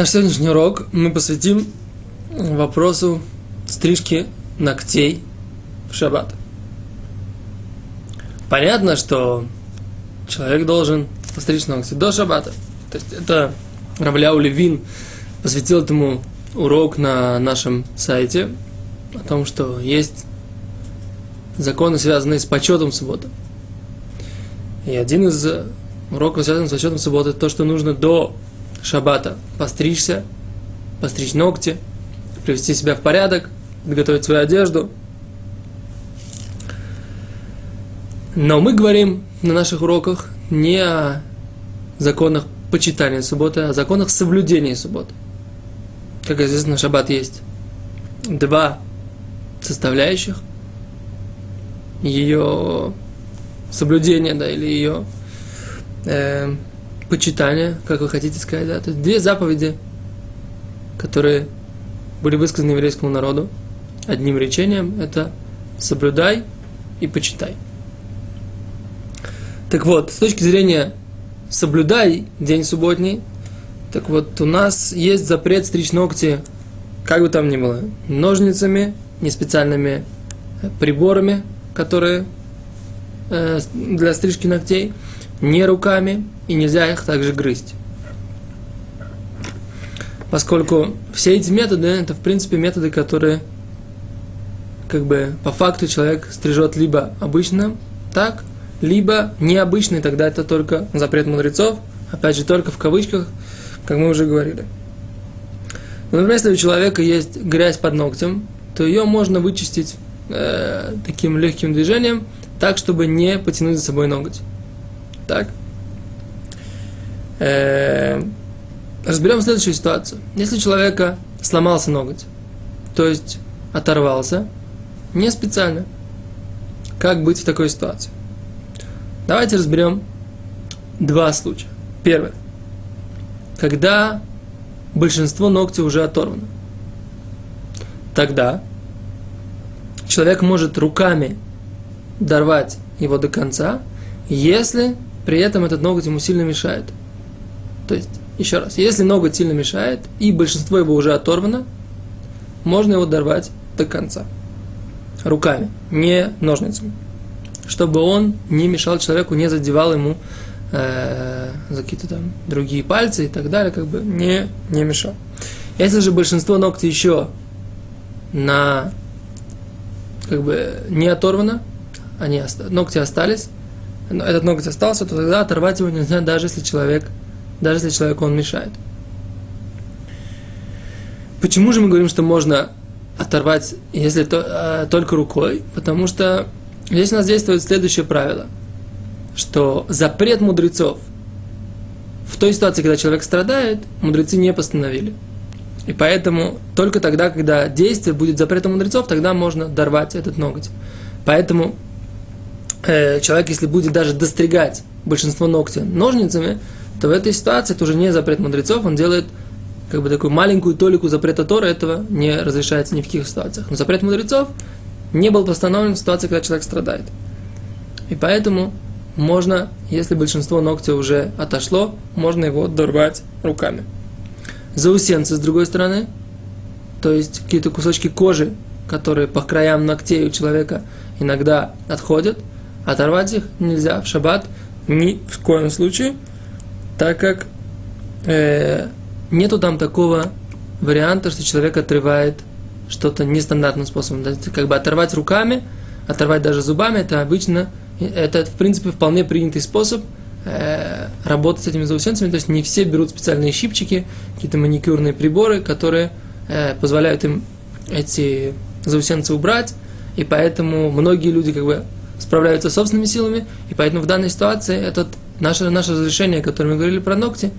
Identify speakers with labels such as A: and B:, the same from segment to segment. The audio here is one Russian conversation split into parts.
A: Наш сегодняшний урок мы посвятим вопросу стрижки ногтей в шаббат. Понятно, что человек должен постричь ногти до шаббата. То есть это Равляу Левин посвятил этому урок на нашем сайте о том, что есть законы, связанные с почетом субботы. И один из уроков, связанных с почетом субботы, то, что нужно до шаббата постричься, постричь ногти, привести себя в порядок, подготовить свою одежду. Но мы говорим на наших уроках не о законах почитания субботы, а о законах соблюдения субботы. Как известно, шаббат есть два составляющих ее соблюдения, да, или ее э, почитания, как вы хотите сказать, да, то есть две заповеди, которые были высказаны еврейскому народу одним речением, это соблюдай и почитай. Так вот, с точки зрения соблюдай день субботний, так вот, у нас есть запрет стричь ногти, как бы там ни было, ножницами, не специальными приборами, которые э, для стрижки ногтей, не руками, и нельзя их также грызть. Поскольку все эти методы, это в принципе методы, которые как бы по факту человек стрижет либо обычно так, либо необычный, тогда это только запрет мудрецов, опять же, только в кавычках, как мы уже говорили. Но, например, если у человека есть грязь под ногтем, то ее можно вычистить э, таким легким движением, так, чтобы не потянуть за собой ноготь. Так? Э, разберем следующую ситуацию. Если у человека сломался ноготь, то есть оторвался, не специально, как быть в такой ситуации? Давайте разберем два случая. Первое. Когда большинство ногтей уже оторвано. Тогда человек может руками дорвать его до конца, если при этом этот ноготь ему сильно мешает – то есть, еще раз, если ноготь сильно мешает, и большинство его уже оторвано, можно его дорвать до конца. Руками, не ножницами. Чтобы он не мешал человеку, не задевал ему э, за какие-то там другие пальцы и так далее, как бы не, не мешал. Если же большинство ногтей еще на как бы не оторвано, они ногти остались, этот ноготь остался, то тогда оторвать его нельзя, даже если человек даже если человеку он мешает. Почему же мы говорим, что можно оторвать, если то, э, только рукой? Потому что здесь у нас действует следующее правило, что запрет мудрецов в той ситуации, когда человек страдает, мудрецы не постановили. И поэтому только тогда, когда действие будет запретом мудрецов, тогда можно дорвать этот ноготь. Поэтому э, человек, если будет даже достригать большинство ногтя ножницами, то в этой ситуации это уже не запрет мудрецов, он делает как бы такую маленькую толику запрета Тора, этого не разрешается ни в каких ситуациях. Но запрет мудрецов не был постановлен в ситуации, когда человек страдает. И поэтому можно, если большинство ногтя уже отошло, можно его дорвать руками. Заусенцы, с другой стороны, то есть какие-то кусочки кожи, которые по краям ногтей у человека иногда отходят, оторвать их нельзя в шаббат ни в коем случае – так как э, нету там такого варианта, что человек отрывает что-то нестандартным способом. Да, как бы оторвать руками, оторвать даже зубами, это обычно, это в принципе вполне принятый способ э, работать с этими заусенцами. То есть не все берут специальные щипчики, какие-то маникюрные приборы, которые э, позволяют им эти заусенцы убрать. И поэтому многие люди как бы справляются собственными силами, и поэтому в данной ситуации этот наше, наше разрешение, о котором мы говорили про ногти,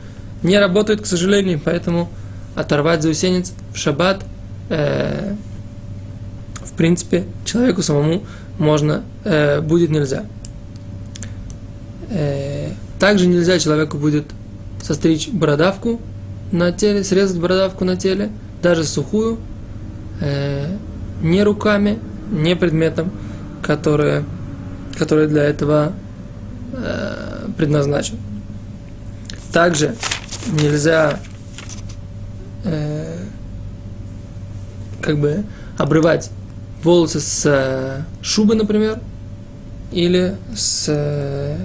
A: не работает, к сожалению, поэтому оторвать заусенец в шаббат, э, в принципе, человеку самому можно, э, будет нельзя. Э, также нельзя человеку будет состричь бородавку на теле, срезать бородавку на теле, даже сухую, э, не руками, не предметом, который, который для этого э, предназначен. Также нельзя э, как бы обрывать волосы с э, шубы, например, или с э,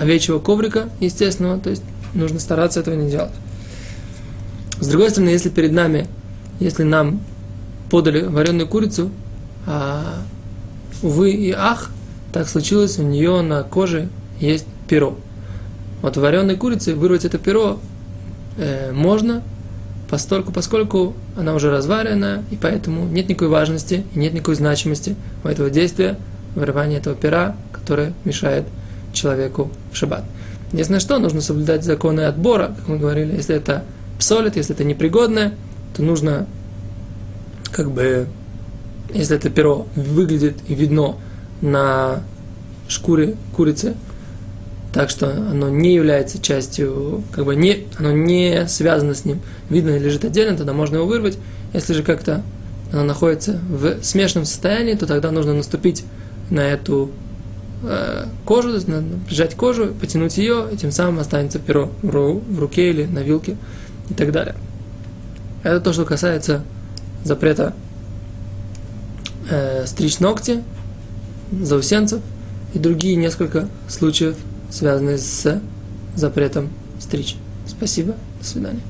A: овечьего коврика естественного, то есть нужно стараться этого не делать. С другой стороны, если перед нами, если нам подали вареную курицу, а увы и ах, так случилось, у нее на коже есть перо. Вот вареной курицы вырвать это перо э, можно, постольку, поскольку она уже разварена, и поэтому нет никакой важности нет никакой значимости у этого действия, вырывания этого пера, которое мешает человеку в шаббат. На что, нужно соблюдать законы отбора, как мы говорили, если это псолит, если это непригодное, то нужно как бы, если это перо выглядит и видно на шкуре курицы, так что оно не является частью, как бы не, оно не связано с ним, видно лежит отдельно, тогда можно его вырвать. Если же как-то оно находится в смешанном состоянии, то тогда нужно наступить на эту э, кожу, прижать кожу, потянуть ее, и тем самым останется перо в руке или на вилке и так далее. Это то, что касается запрета э, стричь ногти, заусенцев и другие несколько случаев, связанные с запретом стричь. Спасибо, до свидания.